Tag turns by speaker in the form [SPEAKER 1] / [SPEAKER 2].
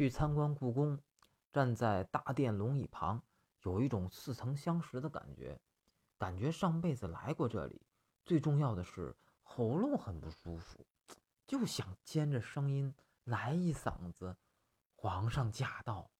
[SPEAKER 1] 去参观故宫站在大殿龙椅旁有一种似曾相识的感觉。感觉上辈子来过这里最重要的是喉咙很不舒服就想尖着声音来一嗓子皇上驾到